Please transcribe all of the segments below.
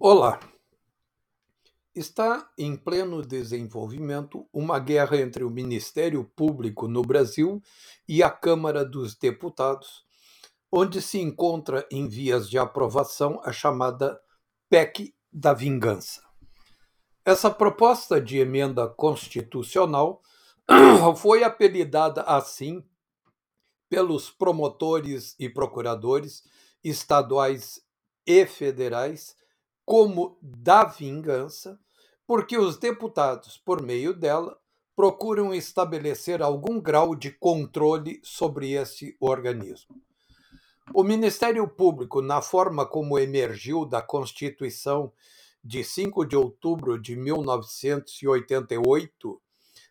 Olá! Está em pleno desenvolvimento uma guerra entre o Ministério Público no Brasil e a Câmara dos Deputados, onde se encontra em vias de aprovação a chamada PEC da Vingança. Essa proposta de emenda constitucional foi apelidada assim pelos promotores e procuradores estaduais e federais como da vingança, porque os deputados, por meio dela, procuram estabelecer algum grau de controle sobre esse organismo. O Ministério Público, na forma como emergiu da Constituição de 5 de outubro de 1988,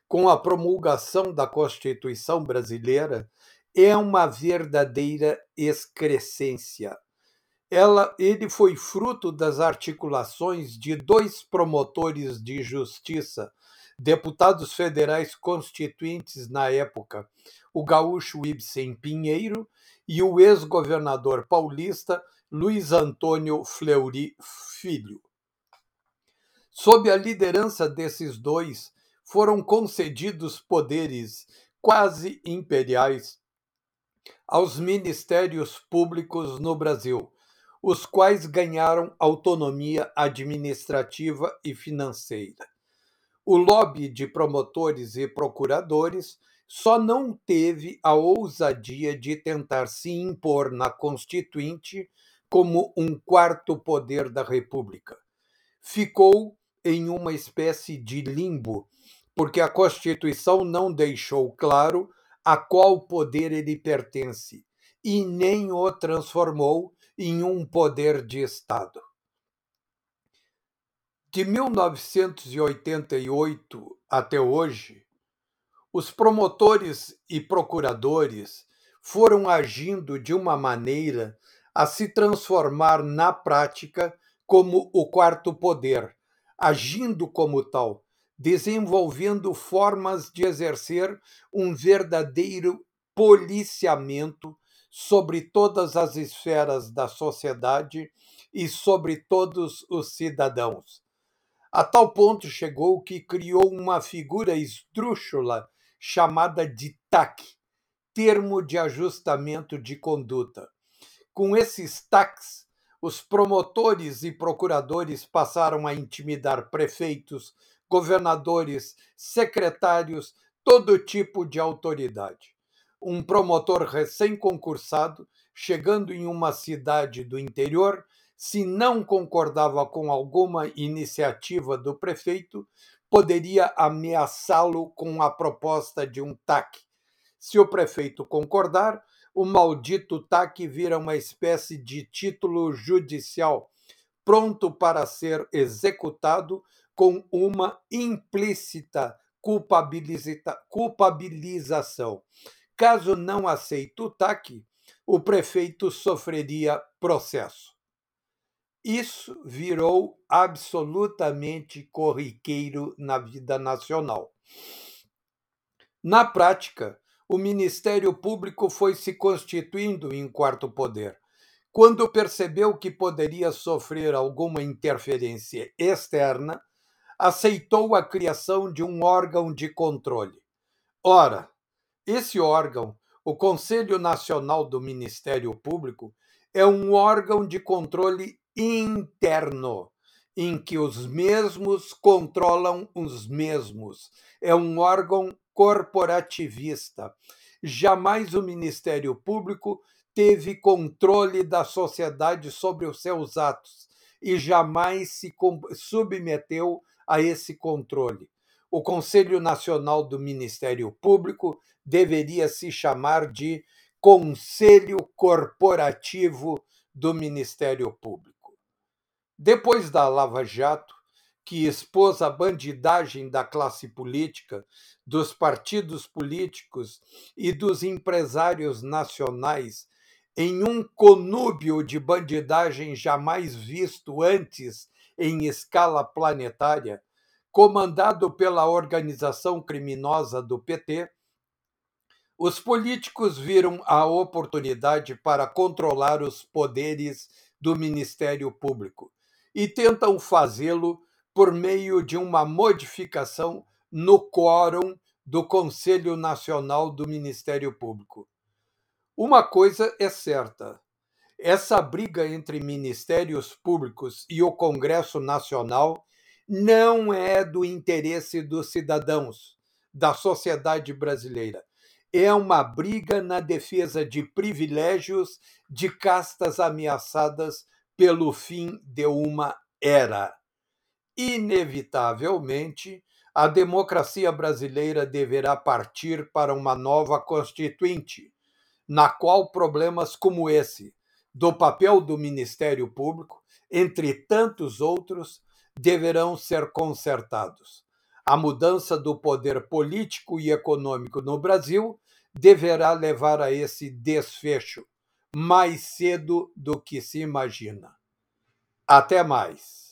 com a promulgação da Constituição brasileira, é uma verdadeira excrescência ela, ele foi fruto das articulações de dois promotores de justiça, deputados federais constituintes na época, o gaúcho Ibsen Pinheiro e o ex-governador paulista Luiz Antônio Fleury Filho. Sob a liderança desses dois, foram concedidos poderes quase imperiais aos ministérios públicos no Brasil, os quais ganharam autonomia administrativa e financeira. O lobby de promotores e procuradores só não teve a ousadia de tentar se impor na Constituinte como um quarto poder da República. Ficou em uma espécie de limbo, porque a Constituição não deixou claro a qual poder ele pertence e nem o transformou em um poder de Estado. De 1988 até hoje, os promotores e procuradores foram agindo de uma maneira a se transformar na prática como o quarto poder, agindo como tal, desenvolvendo formas de exercer um verdadeiro policiamento sobre todas as esferas da sociedade e sobre todos os cidadãos. A tal ponto chegou que criou uma figura esdrúxula chamada de TAC, termo de ajustamento de conduta. Com esses TACs, os promotores e procuradores passaram a intimidar prefeitos, governadores, secretários, todo tipo de autoridade um promotor recém-concursado, chegando em uma cidade do interior, se não concordava com alguma iniciativa do prefeito, poderia ameaçá-lo com a proposta de um TAC. Se o prefeito concordar, o maldito TAC vira uma espécie de título judicial, pronto para ser executado com uma implícita culpabilização. Caso não aceite o TAC, o prefeito sofreria processo. Isso virou absolutamente corriqueiro na vida nacional. Na prática, o Ministério Público foi se constituindo em quarto poder. Quando percebeu que poderia sofrer alguma interferência externa, aceitou a criação de um órgão de controle. Ora, esse órgão, o Conselho Nacional do Ministério Público, é um órgão de controle interno, em que os mesmos controlam os mesmos. É um órgão corporativista. Jamais o Ministério Público teve controle da sociedade sobre os seus atos e jamais se submeteu a esse controle o Conselho Nacional do Ministério Público deveria se chamar de Conselho Corporativo do Ministério Público. Depois da Lava Jato, que expôs a bandidagem da classe política, dos partidos políticos e dos empresários nacionais em um conúbio de bandidagem jamais visto antes em escala planetária, comandado pela organização criminosa do PT, os políticos viram a oportunidade para controlar os poderes do Ministério Público e tentam fazê-lo por meio de uma modificação no quórum do Conselho Nacional do Ministério Público. Uma coisa é certa: essa briga entre ministérios públicos e o Congresso Nacional não é do interesse dos cidadãos, da sociedade brasileira. É uma briga na defesa de privilégios de castas ameaçadas pelo fim de uma era. Inevitavelmente, a democracia brasileira deverá partir para uma nova constituinte, na qual problemas como esse, do papel do Ministério Público, entre tantos outros, deverão ser consertados. A mudança do poder político e econômico no Brasil deverá levar a esse desfecho mais cedo do que se imagina. Até mais.